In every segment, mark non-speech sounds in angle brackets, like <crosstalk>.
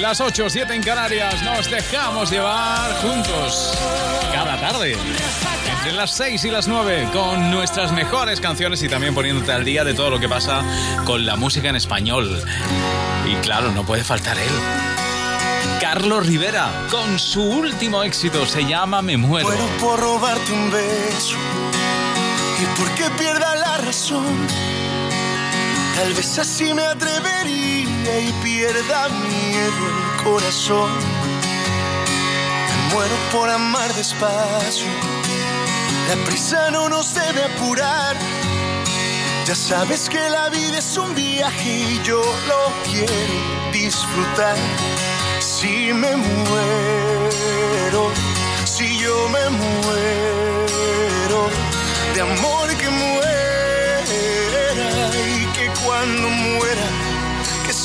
Las 8, 7 en Canarias. Nos dejamos llevar juntos cada tarde. Entre las 6 y las 9 con nuestras mejores canciones y también poniéndote al día de todo lo que pasa con la música en español. Y claro, no puede faltar él. Carlos Rivera, con su último éxito, se llama Me Muero. Muero por robarte un beso y porque pierda la razón. Tal vez así me atrevería y pierda miedo el corazón. Me muero por amar despacio. La prisa no nos debe apurar. Ya sabes que la vida es un viaje y yo lo quiero disfrutar. Si me muero, si yo me muero, de amor que muera y que cuando muera,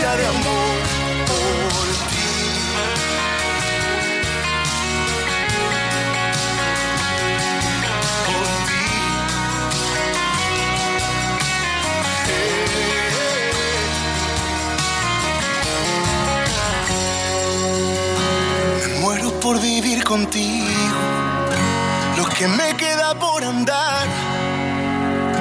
de amor por ti. Por ti. Me muero por vivir contigo, lo que me queda por andar.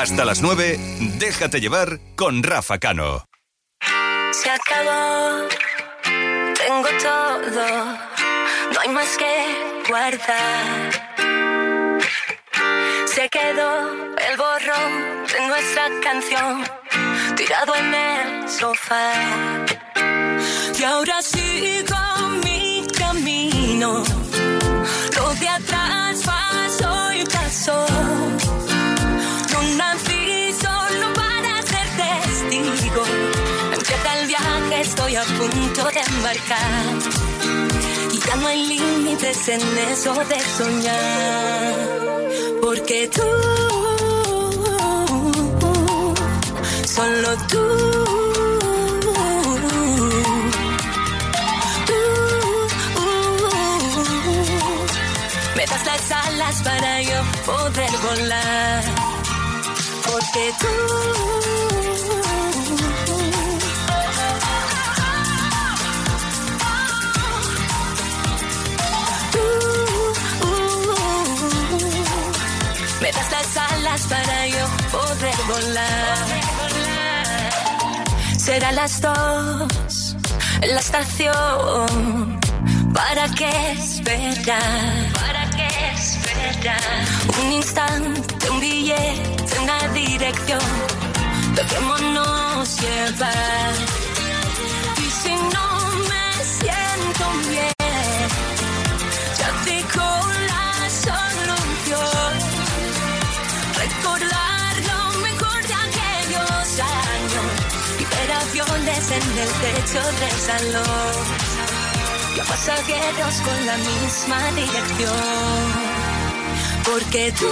Hasta las 9, déjate llevar con Rafa Cano. Se acabó, tengo todo, no hay más que guardar. Se quedó el borrón de nuestra canción tirado en el sofá. Y ahora sigo Y ya no hay límites en eso de soñar. Porque tú, solo tú, tú, me das las alas para yo poder volar. Porque tú. Para yo poder volar. Será las dos en la estación. ¿Para qué esperar? ¿Para qué esperar? Un instante, un billete, una dirección. Dejémonos llevar. Y si no me siento bien, en el techo del salón. Ya pasajeros con la misma dirección. Porque tú,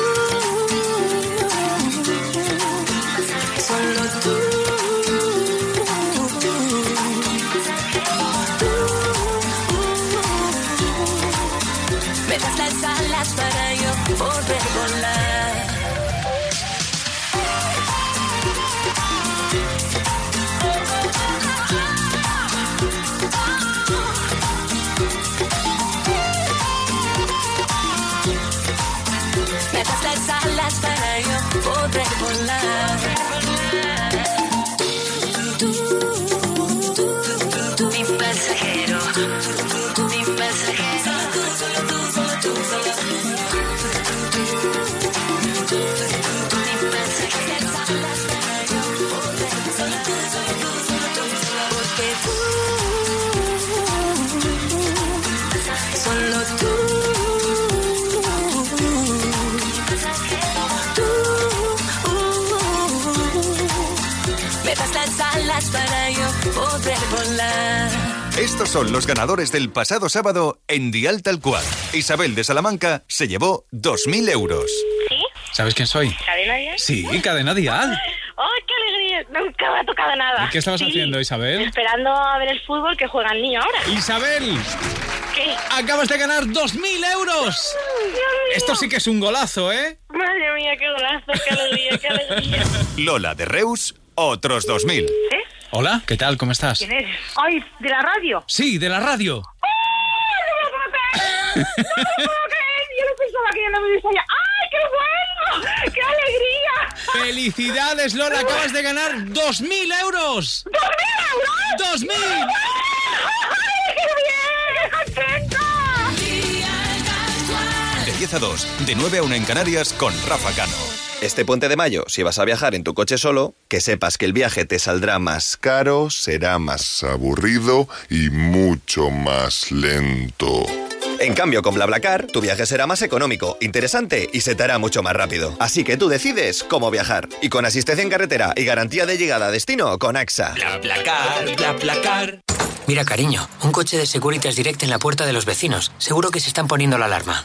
Estos son los ganadores del pasado sábado en Dial Tal Cual. Isabel de Salamanca se llevó 2.000 euros. ¿Sí? ¿Sabes quién soy? ¿Cadena ya? Sí, Cadena Dial. <laughs> ¡Ay, qué alegría! Nunca me ha tocado nada. ¿Y qué estabas Sí, haciendo, Isabel? Esperando a ver el fútbol que juega el niño ahora. Isabel, ¿Qué? acabas de ganar 2.000 euros. Dios mío. Esto sí que es un golazo, ¿eh? Madre mía, qué golazo, qué alegría, qué alegría. <laughs> Lola de Reus, otros 2.000. ¿Eh? Hola, ¿qué tal? ¿Cómo estás? ¿Quién es? ¡Ay, de la radio! Sí, de la radio. ¡Oh, no me lo puedo creer! ¡No me lo puedo creer! Yo no pensaba que ya no me hubiese ya. ¡Ay, qué bueno! ¡Qué alegría! ¡Felicidades, Lola! Acabas de ganar 2.000 euros. ¡Dos mil euros! ¡2.000! ¡Ay, qué bien! ¡Qué contenta! De 10 a 2, de 9 a 1 en Canarias con Rafa Cano. Este puente de mayo, si vas a viajar en tu coche solo, que sepas que el viaje te saldrá más caro, será más aburrido y mucho más lento. En cambio, con BlaBlaCar, tu viaje será más económico, interesante y se te hará mucho más rápido. Así que tú decides cómo viajar. Y con asistencia en carretera y garantía de llegada a destino con AXA. BlaBlaCar, BlaBlaCar. Mira, cariño, un coche de Securitas Direct en la puerta de los vecinos. Seguro que se están poniendo la alarma.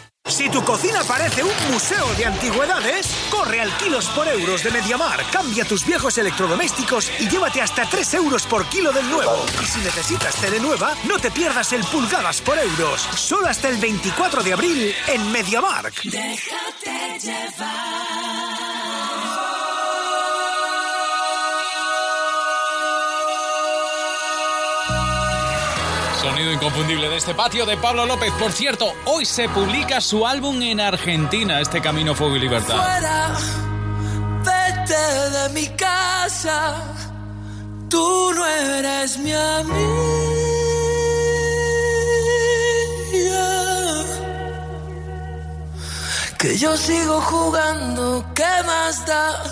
Si tu cocina parece un museo de antigüedades, corre al kilos por euros de Mediamar. Cambia tus viejos electrodomésticos y llévate hasta 3 euros por kilo del nuevo. Y si necesitas tele nueva, no te pierdas el pulgadas por euros. Solo hasta el 24 de abril en Mediamar. Déjate llevar. Sonido inconfundible de este patio de Pablo López. Por cierto, hoy se publica su álbum en Argentina, este Camino, Fuego y Libertad. Fuera, vete de mi casa. Tú no eres mi amiga. Que yo sigo jugando, ¿qué más da?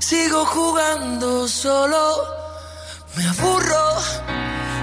Sigo jugando solo, me aburro.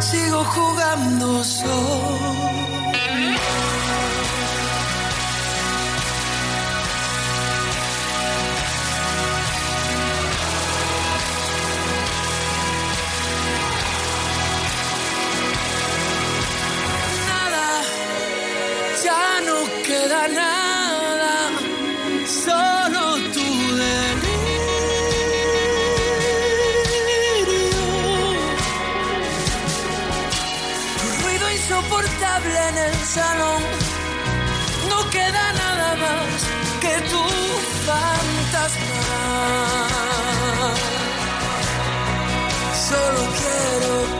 Sigo jugando solo. Salón, no queda nada más que tu fantasma. Solo quiero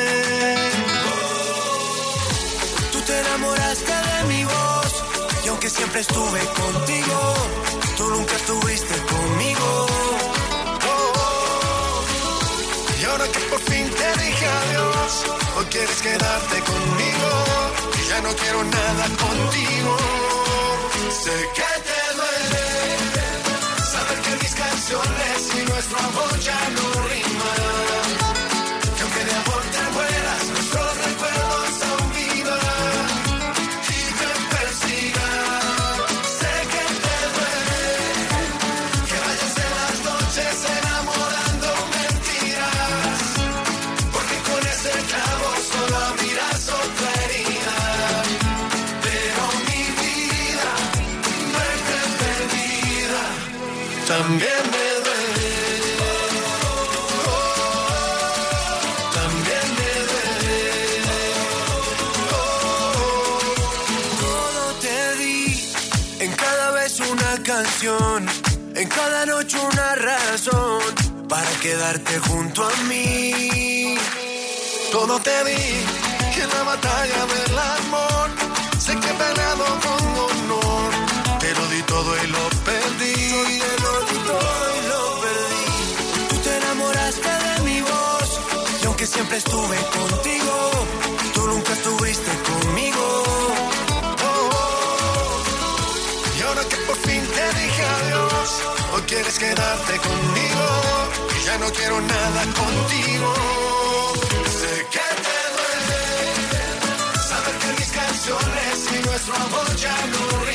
Enamoraste de mi voz y aunque siempre estuve contigo, tú nunca estuviste conmigo. Y ahora que por fin te dije adiós, hoy quieres quedarte conmigo. Y ya no quiero nada contigo. Sé que te duele saber que mis canciones y nuestro amor ya no para quedarte junto a mí. Todo te di en la batalla del amor sé que he peleado con honor. Te lo di todo y lo perdí. Te lo di todo y lo perdí. Tú te enamoraste de mi voz y aunque siempre estuve contigo, tú nunca estuviste conmigo. Quieres quedarte conmigo. Y ya no quiero nada contigo. Sé que te duele saber que mis canciones y nuestro amor ya no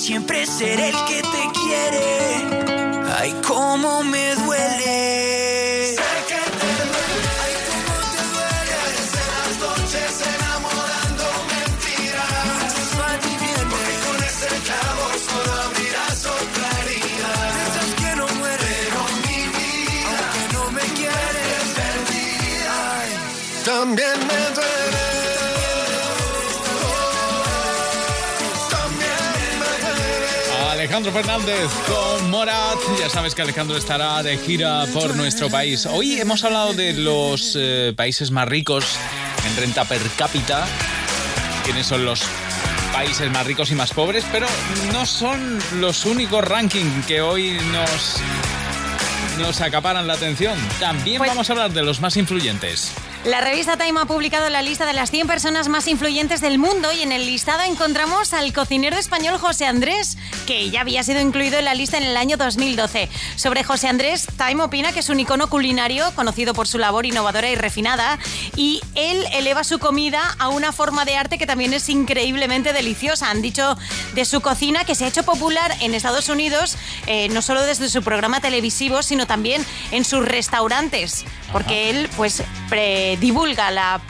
siempre seré el que Alejandro Fernández con Morat. Ya sabes que Alejandro estará de gira por nuestro país. Hoy hemos hablado de los eh, países más ricos en renta per cápita. ¿Quiénes son los países más ricos y más pobres? Pero no son los únicos rankings que hoy nos, nos acaparan la atención. También Pues- vamos a hablar de los más influyentes. La revista Time ha publicado la lista de las 100 personas más influyentes del mundo y en el listado encontramos al cocinero español José Andrés, que ya había sido incluido en la lista en el año 2012. Sobre José Andrés, Time opina que es un icono culinario conocido por su labor innovadora y refinada y él eleva su comida a una forma de arte que también es increíblemente deliciosa. Han dicho de su cocina que se ha hecho popular en Estados Unidos eh, no solo desde su programa televisivo, sino también en sus restaurantes, porque él pues pre- divulga la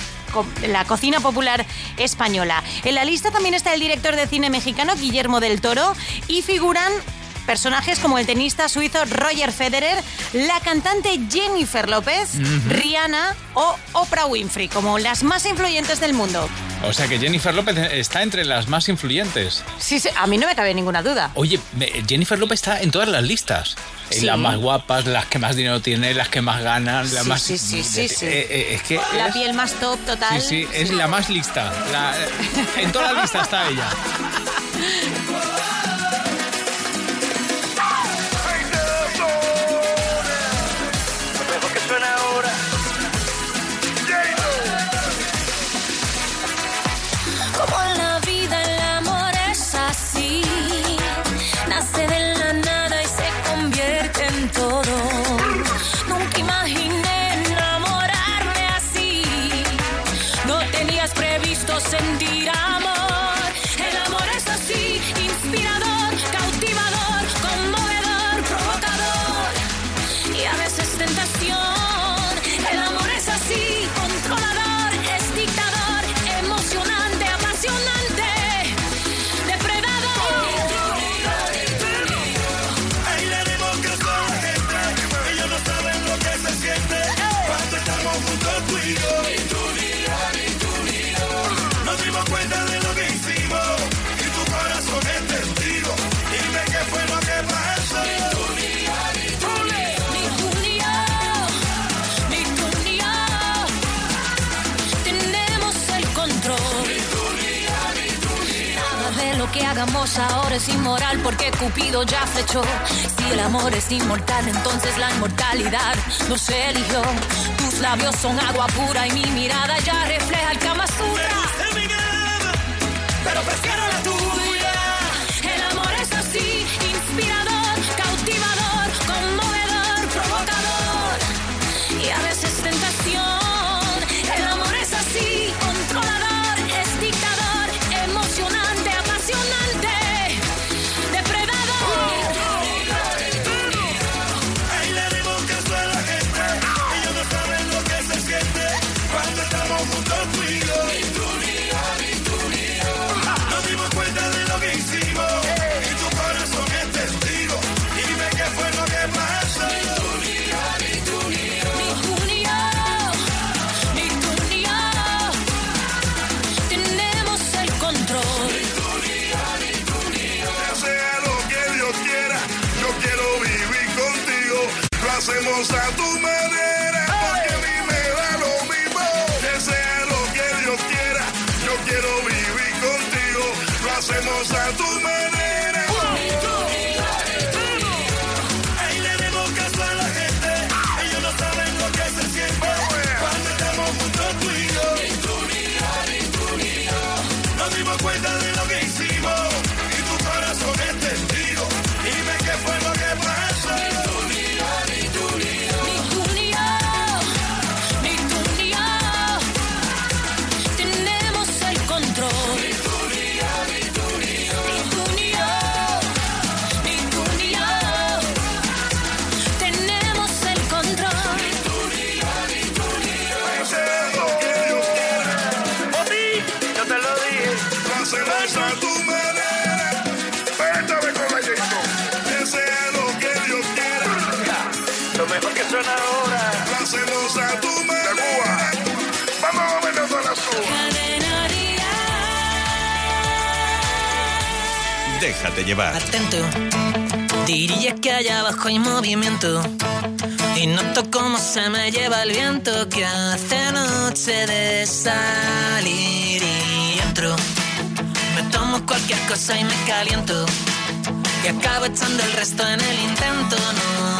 la cocina popular española. En la lista también está el director de cine mexicano Guillermo del Toro y figuran personajes como el tenista suizo Roger Federer, la cantante Jennifer López. Rihanna o Oprah Winfrey como las más influyentes del mundo. O sea que Jennifer López está entre las más influyentes. Sí, sí, a mí no me cabe ninguna duda. Oye, Jennifer López está en todas las listas. Sí. las más guapas, las que más dinero tienen, las que más ganan, las Sí, más. sí, sí, sí, sí. Eh, eh, es que. La es- piel más top total. Sí, sí, es la más lista. La- en todas las listas está ella. <laughs> que hagamos ahora es inmoral porque Cupido ya flechó. Si el amor es inmortal, entonces la inmortalidad nos eligió. Tus labios son agua pura y mi mirada ya refleja el Kama Sutra. Pero prefiero Atento, diría que allá abajo hay movimiento. Y noto cómo se me lleva el viento que hace noche de salir y entro. Me tomo cualquier cosa y me caliento. Y acabo echando el resto en el intento. No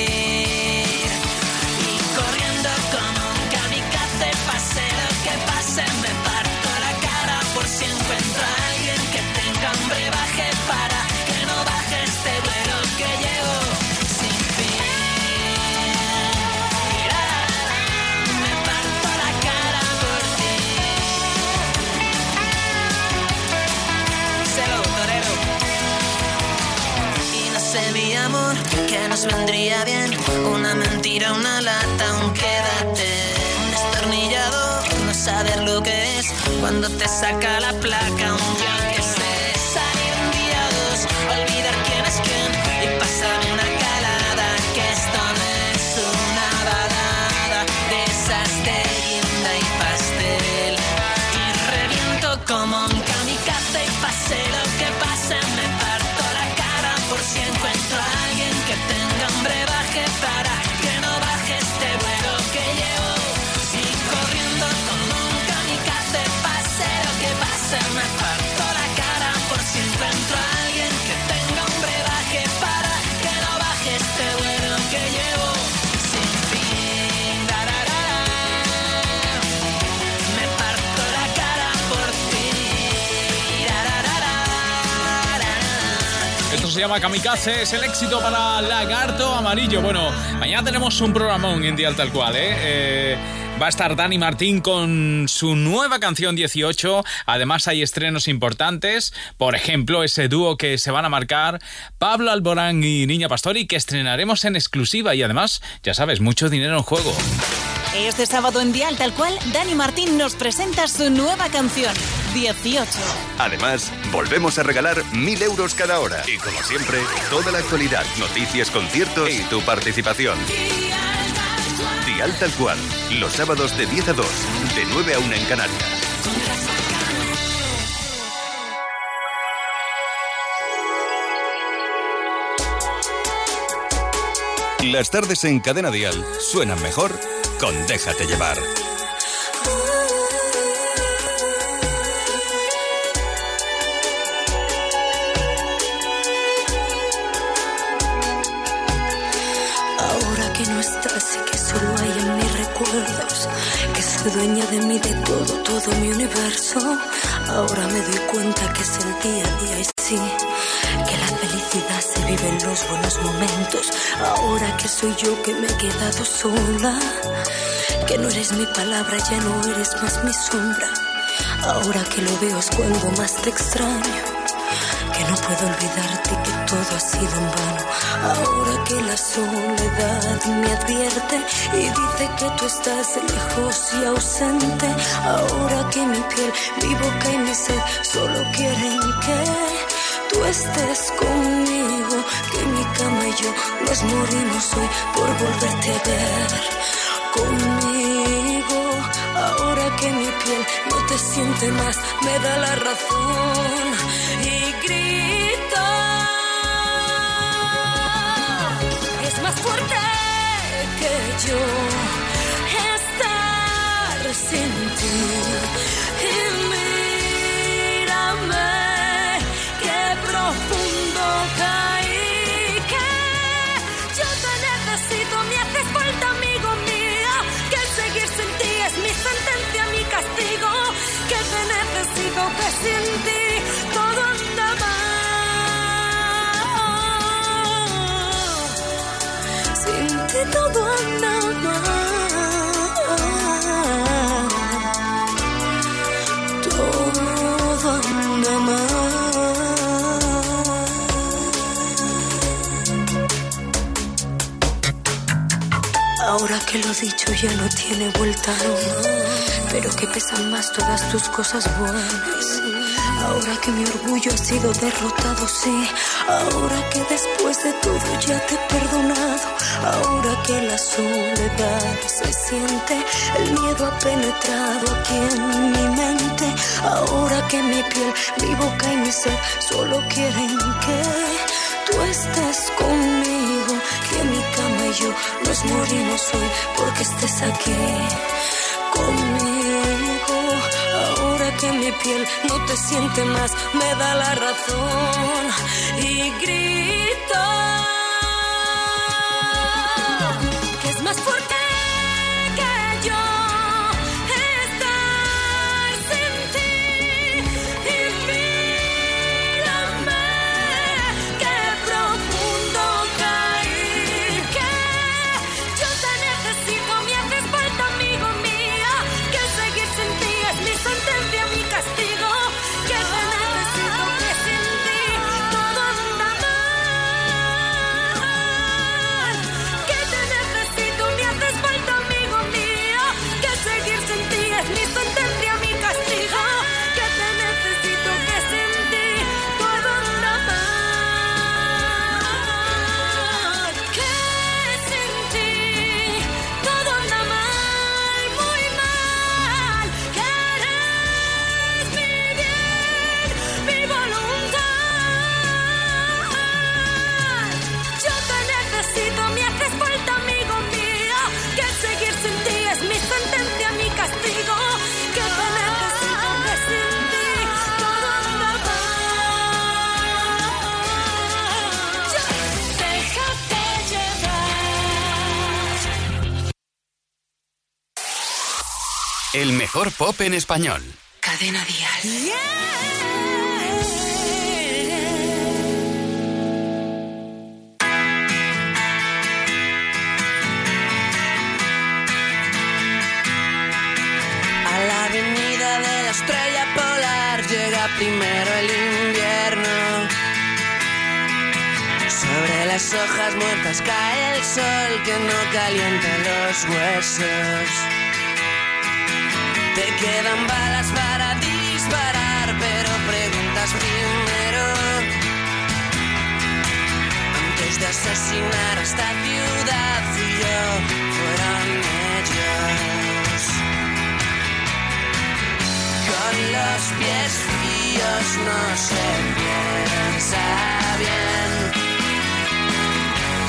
vendría bien. Una mentira, una lata, un quédate, un destornillador, no saber lo que es cuando te saca la placa, un yo se llama Kamikaze, es el éxito para Lagarto Amarillo. Bueno, mañana tenemos un programón en Dial Tal Cual, ¿eh? Eh, Va a estar Dani Martín con su nueva canción 18. Además hay estrenos importantes. Por ejemplo, ese dúo que se van a marcar Pablo Alborán y Niña Pastori que estrenaremos en exclusiva. Y además, ya sabes, mucho dinero en juego. Este sábado en Dial Tal Cual, Dani Martín nos presenta su nueva canción, 18. Además, volvemos a regalar mil euros cada hora. Y como siempre, toda la actualidad, noticias, conciertos y tu participación. Dial Tal Cual, los sábados de 10 a 2, de 9 a 1 en Canarias. Las tardes en Cadena Dial suenan mejor con Déjate llevar. Ahora que no estás y que solo hay en mis recuerdos, que soy dueña de mí, de todo, todo mi universo. Ahora me doy cuenta que es el día a día y sí, se vive en los buenos momentos. Ahora que soy yo que me he quedado sola, que no eres mi palabra, ya no eres más mi sombra. Ahora que lo veo es cuando más te extraño que no puedo olvidarte que todo ha sido en vano. Ahora que la soledad me advierte y dice que tú estás lejos y ausente. Ahora que mi piel, mi boca y mi sed solo quieren que tú estés conmigo, que mi cama y yo nos morimos hoy por volverte a ver conmigo. Ahora que mi piel no te siente más, me da la razón y grita. Es más fuerte que yo estar sin ti y mírame profundo caí. Que yo te necesito, me haces falta, amigo mío. Que seguir sin ti es mi sentencia, mi castigo. Que te necesito, que sin ti todo anda mal. Sin ti todo anda mal. Lo dicho ya no tiene vuelta, no. Pero que pesan más todas tus cosas buenas. Ahora que mi orgullo ha sido derrotado, sí. Ahora que después de todo ya te he perdonado. Ahora que la soledad se siente, el miedo ha penetrado aquí en mi mente. Ahora que mi piel, mi boca y mi ser solo quieren que tú estés conmigo. Nos morimos hoy porque estés aquí conmigo. Ahora que mi piel no te siente más, me da la razón y grito mejor pop en español. Cadena Dial. A la avenida de la estrella polar llega primero el invierno. Sobre las hojas muertas cae el sol que no calienta los huesos. Quedan balas para disparar, pero preguntas primero. Antes de asesinar a esta ciudad, fui yo, fueron ellos. Con los pies fríos no se piensa bien.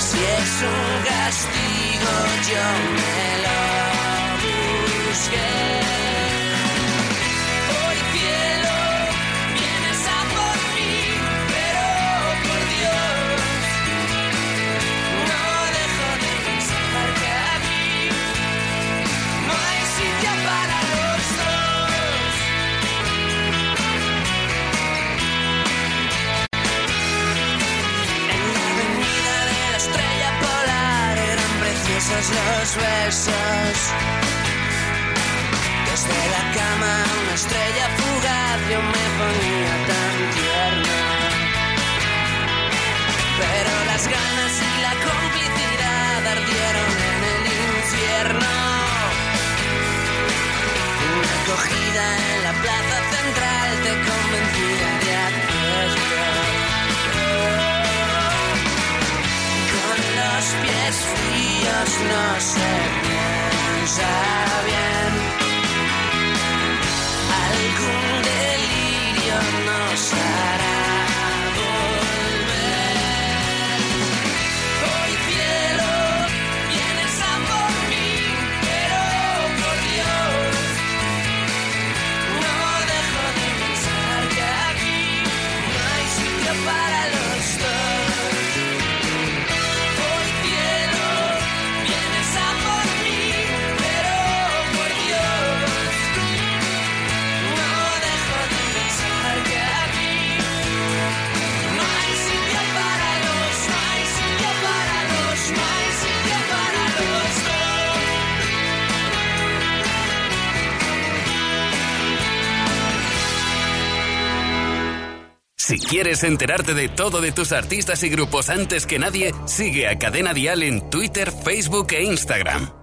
Si es un castigo, yo me lo busqué. Los besos. Desde la cama una estrella fugaz yo me ponía tan tierno. Pero las ganas y la complicidad ardieron en el infierno. Una acogida en la plaza central te convencía no se piensa bien. Algún delirio nos Si quieres enterarte de todo de tus artistas y grupos antes que nadie, sigue a Cadena Dial en Twitter, Facebook e Instagram.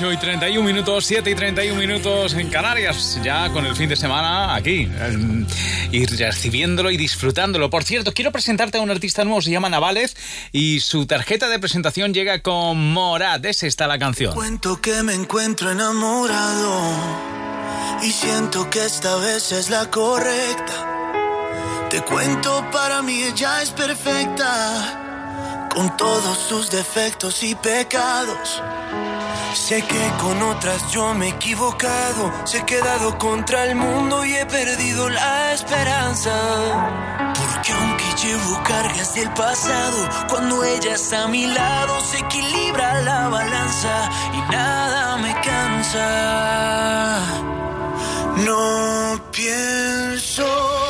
8 y 31 minutos, 7 y 31 minutos en Canarias, ya con el fin de semana aquí, eh, y recibiéndolo y disfrutándolo. Por cierto, quiero presentarte a un artista nuevo, se llama Navales, y su tarjeta de presentación llega con Morad, es esta la canción. Cuento que me encuentro enamorado y siento que esta vez es la correcta. Te cuento, para mí ella es perfecta, con todos sus defectos y pecados. Sé que con otras yo me he equivocado, se he quedado contra el mundo y he perdido la esperanza. Porque aunque llevo cargas del pasado, cuando ella está a mi lado se equilibra la balanza y nada me cansa. No pienso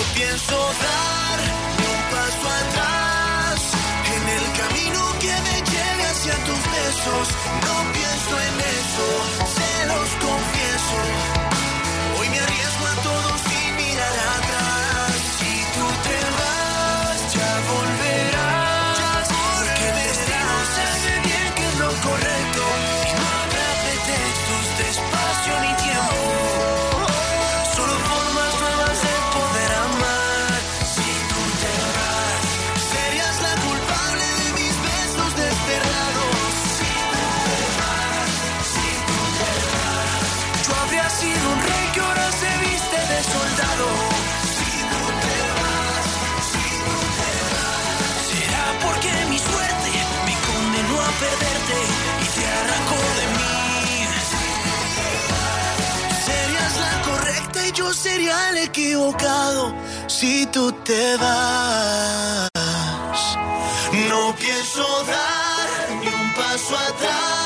No pienso dar ni un paso atrás en el camino que me lleve hacia tus besos. No pienso en eso, se los confieso. Sería el equivocado si tú te vas. No pienso dar ni un paso atrás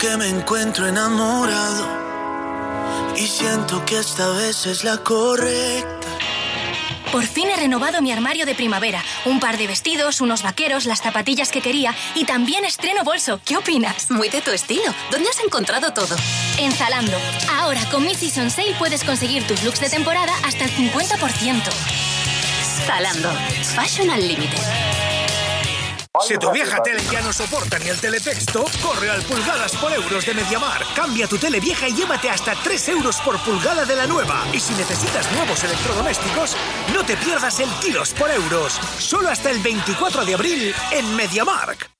que me encuentro enamorado y siento que esta vez es la correcta. Por fin he renovado mi armario de primavera. Un par de vestidos, unos vaqueros, las zapatillas que quería y también estreno bolso. ¿Qué opinas? Muy de tu estilo. ¿Dónde has encontrado todo? En Zalando. Ahora con mi Season Sale puedes conseguir tus looks de temporada hasta el 50%. Zalando. Fashion Unlimited. Si tu vieja tele ya no soporta ni el teletexto, corre al pulgadas por euros de Mediamar. Cambia tu tele vieja y llévate hasta 3 euros por pulgada de la nueva. Y si necesitas nuevos electrodomésticos, no te pierdas el kilos por euros. Solo hasta el 24 de abril en Mediamark.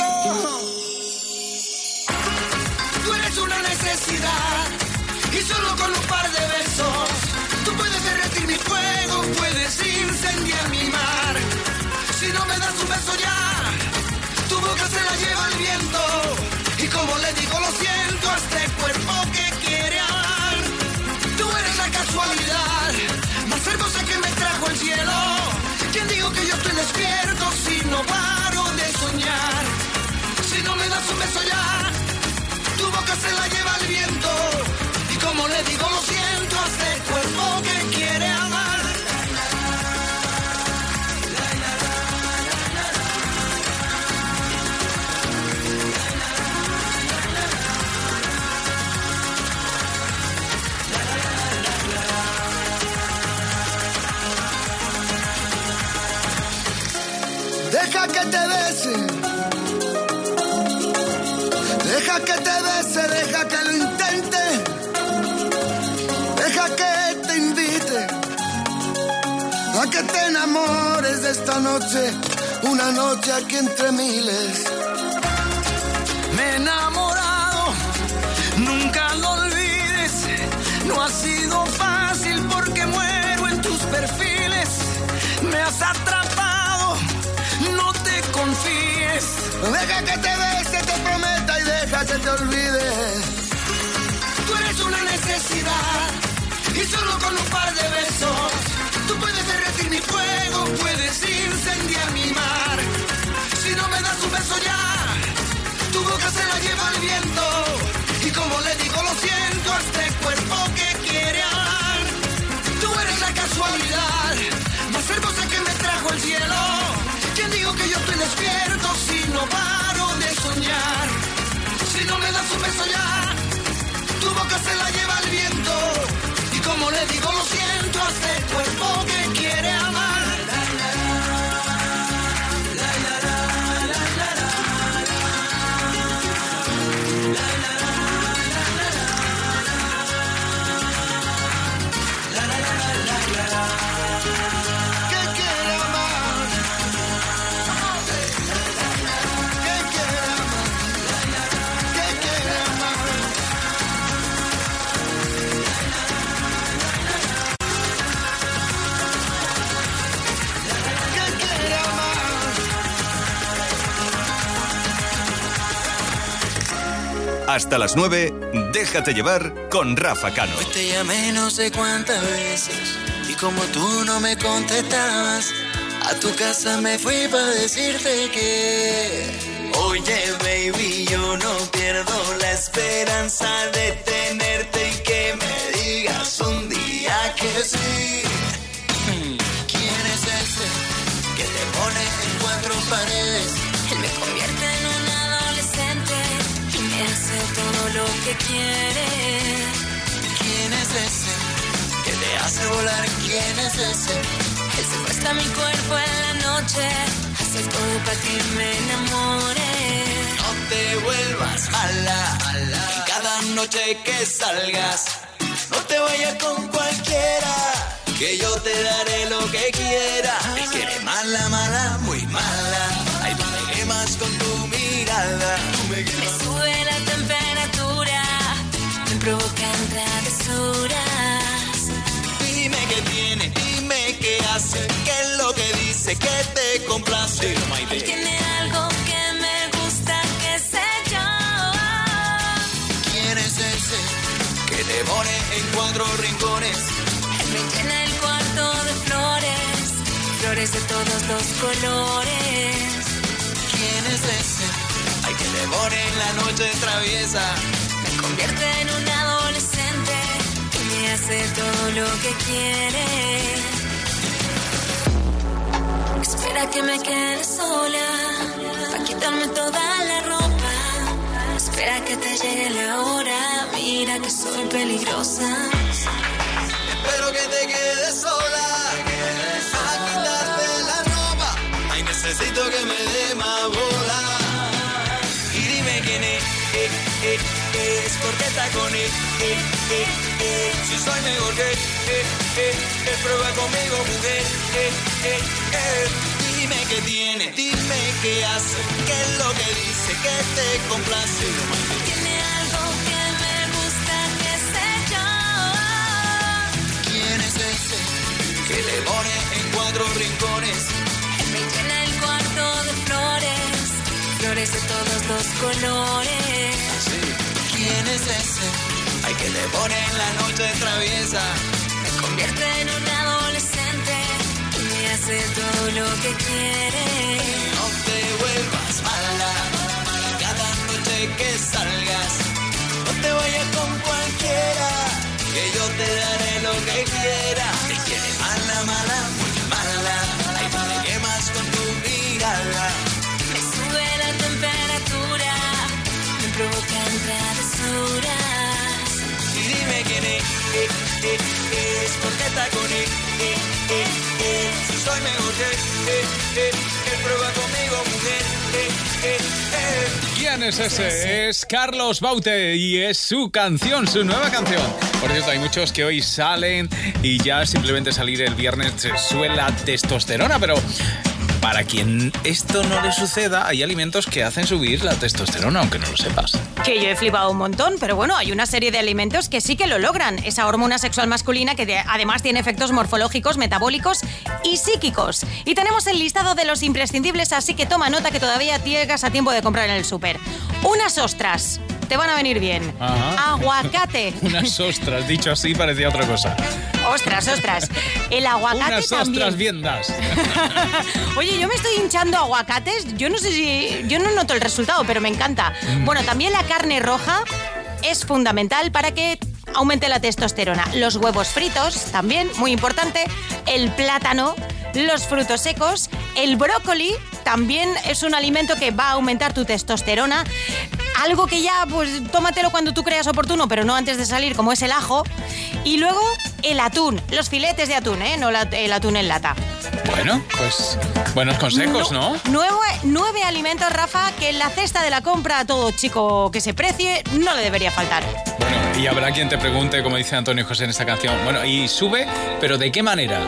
Y solo con un par de besos esta noche. Una noche aquí entre miles. Me he enamorado, nunca lo olvides. No ha sido fácil porque muero en tus perfiles. Me has atrapado, no te confíes. Deja que te bese, te prometa y deja que te olvide. Tú eres una necesidad y solo con un par de besos tú puedes derretir mi fuego, puedes incendiar mi mar. Si no me das un beso ya, tu boca se la lleva el viento y como le digo lo siento a este cuerpo Hasta las 9, déjate llevar con Rafa Cano. Hoy te llamé no sé cuántas veces y como tú no me contestabas, a tu casa me fui para decirte que... Oye, baby, yo no pierdo la esperanza de tenerte y que me digas un día que sí. ¿Quién es ese que te pone en cuatro paredes? Él me convierte en hace todo lo que quiere. ¿Quién es ese que te hace volar? ¿Quién es ese? Él secuestra mi cuerpo en la noche, hace todo para que me enamore. No te vuelvas mala, y cada noche que salgas, no te vayas con cualquiera, que yo te daré lo que. Me quiere mala, mala, muy mala, ay tú me quemas con tu mirada. Tú me. Provocan travesuras. Dime qué tiene, dime qué hace, qué es lo que dice que te complace. Él tiene algo que me gusta, que sé yo. ¿Quién es ese que te pone en cuatro rincones? Él me llena el cuarto de flores, flores de todos los colores. ¿Quién es ese? Hay que le pone en la noche traviesa. Convierte en un adolescente me hace todo lo que quiere. Espera que me quede sola, para quitarme toda la ropa. Espera que te llegue la hora, mira que soy peligrosa. Espero que te quedes sola. Para quitarte la ropa. Ay, necesito que me dé más bola. Es, porque está con él, eh, eh, eh. Si soy mejor que, eh, eh, él prueba conmigo, mujer, eh, eh, eh. Dime qué tiene, dime qué hace, qué es lo que dice, que te complace. Tiene algo que me gusta, que sé yo. ¿Quién es ese que le pone en cuatro rincones? Él me llena el cuarto de flores, flores de todos los colores. ¿Quién es ese? Hay que le pone en la noche traviesa. Me convierte en un adolescente y me hace todo lo que quiere. No te vuelvas mala. Cada noche que salgas, no te vayas con cualquiera. Que yo te daré lo que quiera. Te quiere mala, mala, muy mala. Ay, tú me quemas con tu mirada. Es. Si soy mejor prueba conmigo, mujer. ¿Quién es ese? Es Carlos Baute y es su canción, su nueva canción. Por cierto, hay muchos que hoy salen y ya simplemente salir el viernes se suela testosterona, pero para quien esto no le suceda, hay alimentos que hacen subir la testosterona, aunque no lo sepas. Que yo he flipado un montón, pero bueno, hay una serie de alimentos que sí que lo logran. Esa hormona sexual masculina que de- además tiene efectos morfológicos, metabólicos y psíquicos. Y tenemos el listado de los imprescindibles, así que toma nota que todavía llegas a tiempo de comprar en el súper. Unas ostras, te van a venir bien. Ajá. Aguacate. <laughs> Unas ostras, dicho así parecía otra cosa. Ostras, ostras. El aguacate Unas también. ostras bien das. <laughs> Oye, yo me estoy hinchando aguacates. Yo no sé si. Yo no noto el resultado, pero me encanta. Mm. Bueno, también la carne roja es fundamental para que aumente la testosterona. Los huevos fritos, también, muy importante. El plátano, los frutos secos, el brócoli, también es un alimento que va a aumentar tu testosterona. Algo que ya, pues, tómatelo cuando tú creas oportuno, pero no antes de salir, como es el ajo. Y luego el atún, los filetes de atún, ¿eh? No la- el atún en lata. Bueno, pues buenos consejos, ¿no? Nuevo- nueve alimentos, Rafa, que en la cesta de la compra a todo chico que se precie no le debería faltar. Bueno, y habrá quien te pregunte, como dice Antonio José en esta canción, bueno, y sube, pero ¿de qué manera?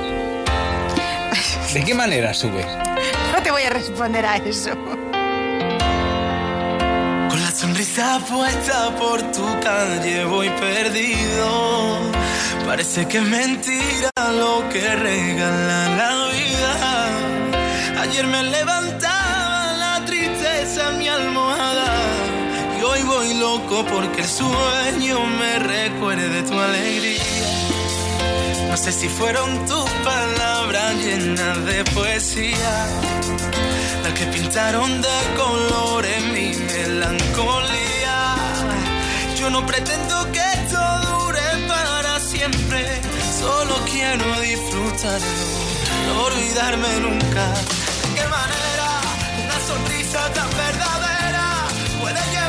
¿De qué manera sube? No te voy a responder a eso. Con la sonrisa puesta por tu calle voy perdido. Parece que es mentira lo que regala la vida. Ayer me levantaba la tristeza en mi almohada. Y hoy voy loco porque el sueño me recuerde tu alegría. No sé si fueron tus palabras llenas de poesía las que pintaron de colores mi melancolía. Yo no pretendo que esto dure para siempre, solo quiero disfrutarlo, no olvidarme nunca. ¿De qué manera una sonrisa tan verdadera puede llevarte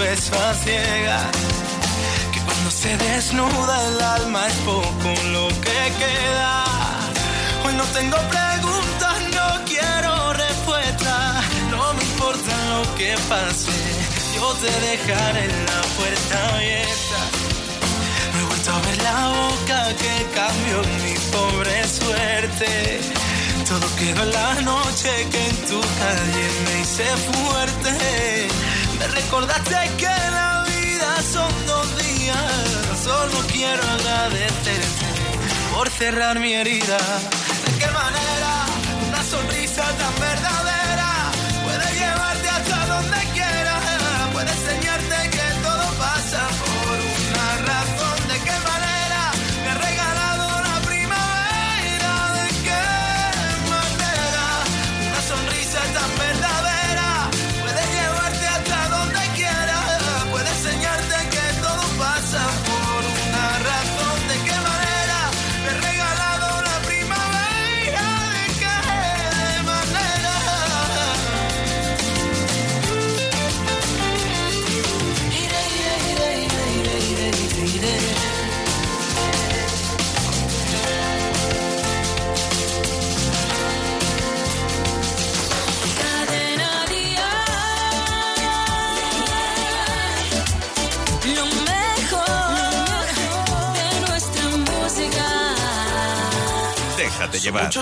beso a ciegas. Que cuando se desnuda el alma es poco lo que queda. Hoy no tengo preguntas, no quiero respuestas. No me importa lo que pase, yo te dejaré la puerta abierta. No he vuelto a ver la boca que cambió mi pobre suerte. Todo quedó en la noche que en tu calle me hice fuerte. Me recordaste que la vida son dos días. Solo quiero agradecerte por cerrar mi herida. ¿De qué manera una sonrisa tan verdadera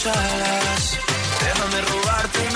Déjame robarte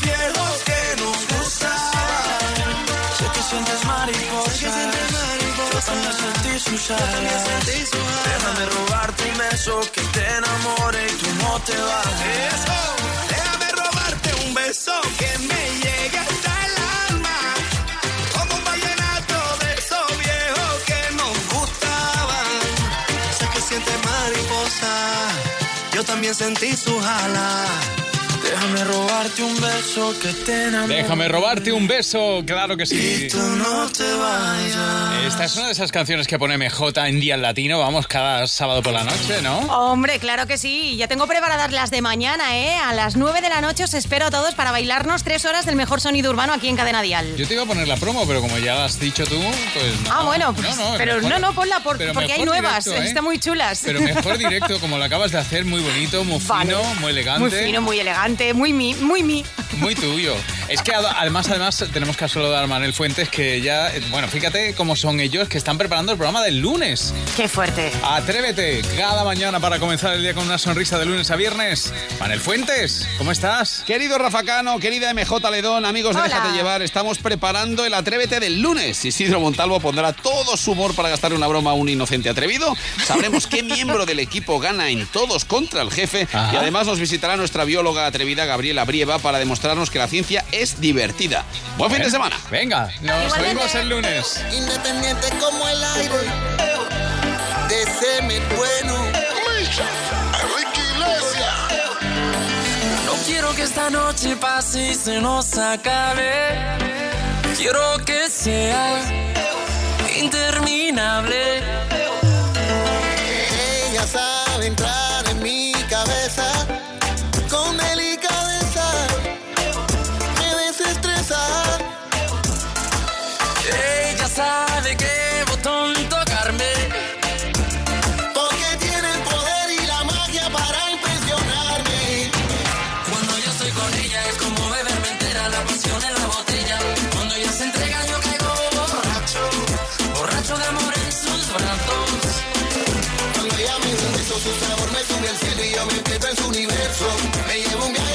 viejos que nos gustaban. Sé que sientes mariposas, yo también sentí sus alas. Déjame robarte un beso que te enamore y tú no te vayas. Eso. Déjame robarte un beso que me llegue hasta el alma. Como un vallenato de esos viejos que nos gustaban. Sé que sientes mariposa, yo también sentí sus alas. Déjame robarte un beso que te enamore. Déjame robarte un beso, claro que sí. Tú no te vayas. Esta es una de esas canciones que pone MJ en Día Latino, vamos, cada sábado por la noche, ¿no? Hombre, claro que sí. Ya tengo preparadas las de mañana, ¿eh? A las 9 de la noche os espero a todos para bailarnos tres horas del mejor sonido urbano aquí en Cadena Dial. Yo te iba a poner la promo, pero como ya la has dicho tú, pues no. ah, bueno, pues, No, no, pero mejor- no, no, ponla por- porque hay nuevas. directo, ¿eh? Están muy chulas. Pero mejor directo, como lo acabas de hacer, muy bonito, muy fino, Vale. muy elegante. Muy fino, muy elegante, muy mi, muy mi. Muy tuyo. Es que ad- además, además tenemos que saludar a Manuel Fuentes que ya, bueno, fíjate cómo son ellos que están preparando el programa del lunes. Qué fuerte. Atrévete cada mañana para comenzar el día con una sonrisa de lunes a viernes. Manuel Fuentes, ¿cómo estás? Querido Rafa Cano, querida MJ Ledón, amigos de Hola. Déjate Llevar, estamos preparando el Atrévete del lunes. Isidro Montalvo pondrá todo su humor para gastar una broma a un inocente atrevido. Sabremos qué <laughs> miembro del equipo gana en Todos contra el Jefe. Ajá. Y además nos visitará nuestra bióloga atrevida Gabriela Brieva para demostrarnos que la ciencia es divertida. Buen fin de semana. Venga, nos vemos el lunes. Independiente como el aire. De semen bueno. No quiero que esta noche pase y se nos acabe. Quiero que sea interminable. Ella sabe entrar como beberme entera la pasión en la botella. Cuando ella se entrega yo caigo borracho, borracho de amor en sus brazos. Cuando ella me beso, su sabor me sube al cielo y yo me pierdo en su universo. Me llevo un viaje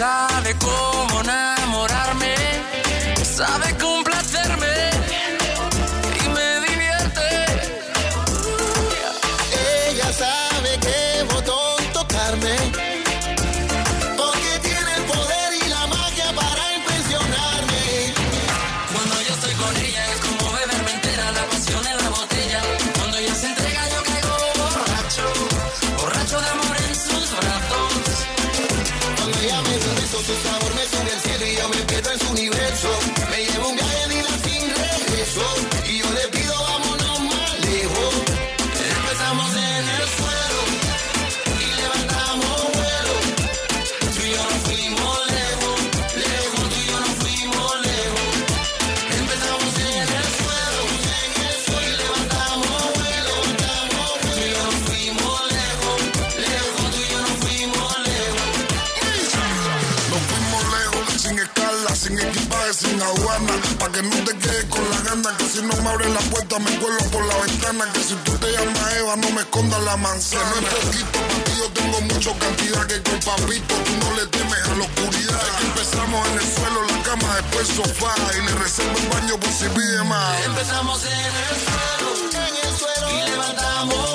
Ella sin equipaje, sin aduana. Pa' que no te quedes con la gana, que si no me abres la puerta me cuelo por la ventana. Que si tú te llamas Eva, no me escondas la manzana. Que no es poquito, pa' ti yo tengo mucho cantidad. Que con papito tú no le temes a la oscuridad. Empezamos en el suelo, la cama, después el sofá. Y le reservo el baño por si pide más. Empezamos en el suelo, en el suelo y. Levantamos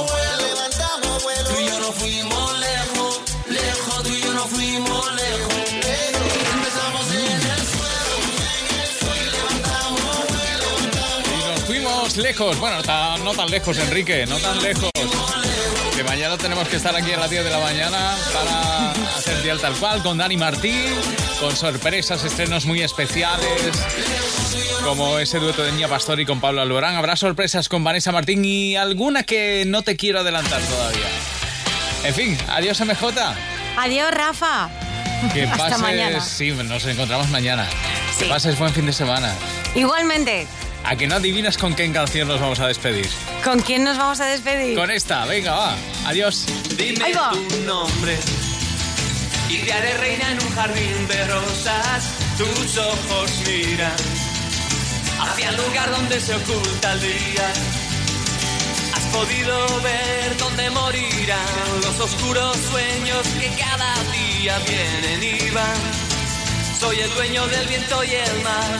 lejos. Bueno, no tan lejos, Enrique, no tan lejos. Que mañana tenemos que estar aquí a las 10 de la mañana para hacer Dial Tal Cual con Dani Martín, con sorpresas, estrenos muy especiales, como ese dueto de Niña Pastor y con Pablo Alborán. Habrá sorpresas con Vanessa Martín y alguna que no te quiero adelantar todavía. En fin, adiós MJ. Adiós, Rafa. Que <laughs> Hasta pases, mañana. sí, nos encontramos mañana. Que Sí. pases buen fin de semana. Igualmente, A que no adivinas con qué canción nos vamos a despedir. ¿con quién nos vamos a despedir? Con esta, venga, va. Adiós. Dime Ahí va. tu nombre y te haré reina en un jardín de rosas. Tus ojos miran hacia el lugar donde se oculta el día. Has podido ver dónde morirán los oscuros sueños que cada día vienen y van. Soy el dueño del viento y el mar.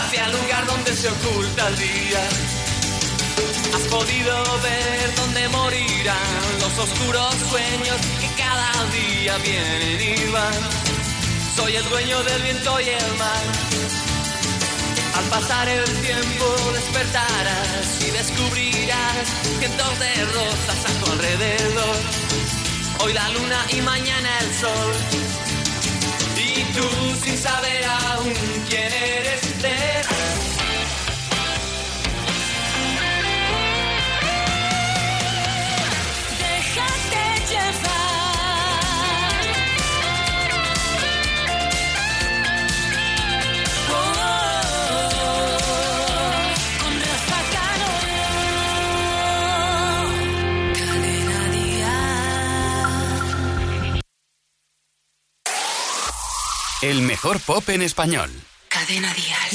hacia el lugar donde se oculta el día. Has podido ver dónde morirán los oscuros sueños que cada día vienen y van. Soy el dueño del viento y el mar. Al pasar el tiempo despertarás y descubrirás cientos de rosas a tu alrededor. Hoy la luna y mañana el sol. Y tú sin saber aún quién eres. El mejor pop en español. Cadena Dial.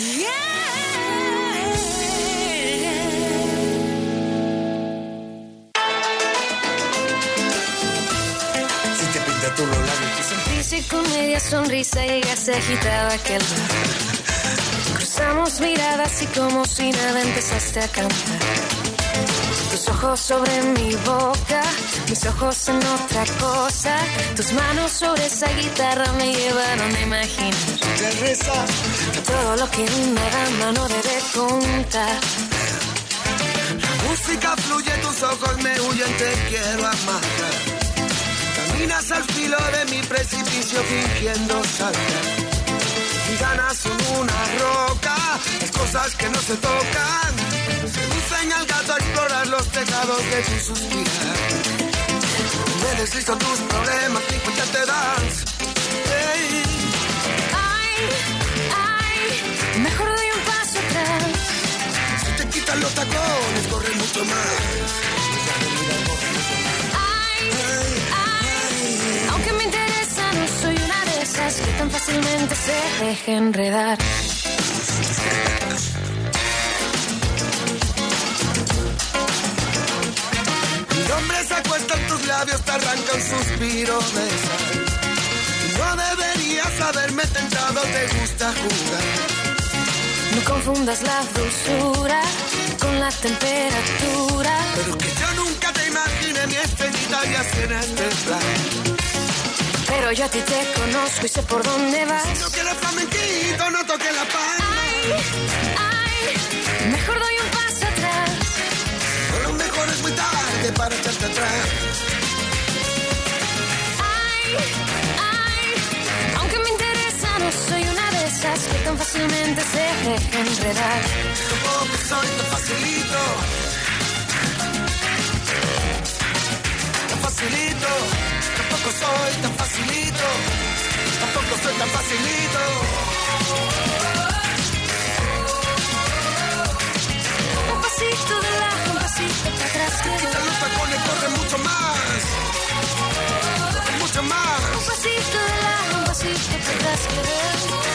Si te pintas tú los labios, Sonrisa y con media sonrisa ella se agitaba aquel bar. Cruzamos miradas y como si nada empezaste a cantar. Tus ojos sobre mi boca, mis ojos en otra cosa. Tus manos sobre esa guitarra me llevaron a imaginar. Todo lo que una dama no debe contar. La música fluye, tus ojos me huyen, te quiero amar. Caminas al filo de mi precipicio fingiendo saltar. Mis ganas son una roca, las cosas que no se tocan. Seducen al gato a explorar los tejados de tu suspirar. Me deslizo tus problemas, mi cuenta te das. Hey. Quitan los tacones, corre mucho más. Ay, ay, aunque me interesa, no soy una de esas que tan fácilmente se deja enredar. Mi nombre se acuesta en tus labios, te arranca un suspiro de sal. No deberías haberme tentado, te gusta jugar. No confundas la dulzura con la temperatura. Pero que yo nunca te imaginé mi estrellita y así en este plan. Pero yo a ti te conozco y sé por dónde vas. Si no quieres flamenquito, no toques la palma. Ay, ay, mejor doy un paso atrás. Pero lo mejor es muy tarde para echarte atrás. fácilmente se deja enredar. Oh, pues soy tan facilito. Tan facilito. Tampoco soy tan facilito. Tampoco soy tan facilito. Un pasito de lado, un pasito para atrás. Quítale los tacones, corre mucho más. Mucho más. Un pasito de lado, un pasito para atrás.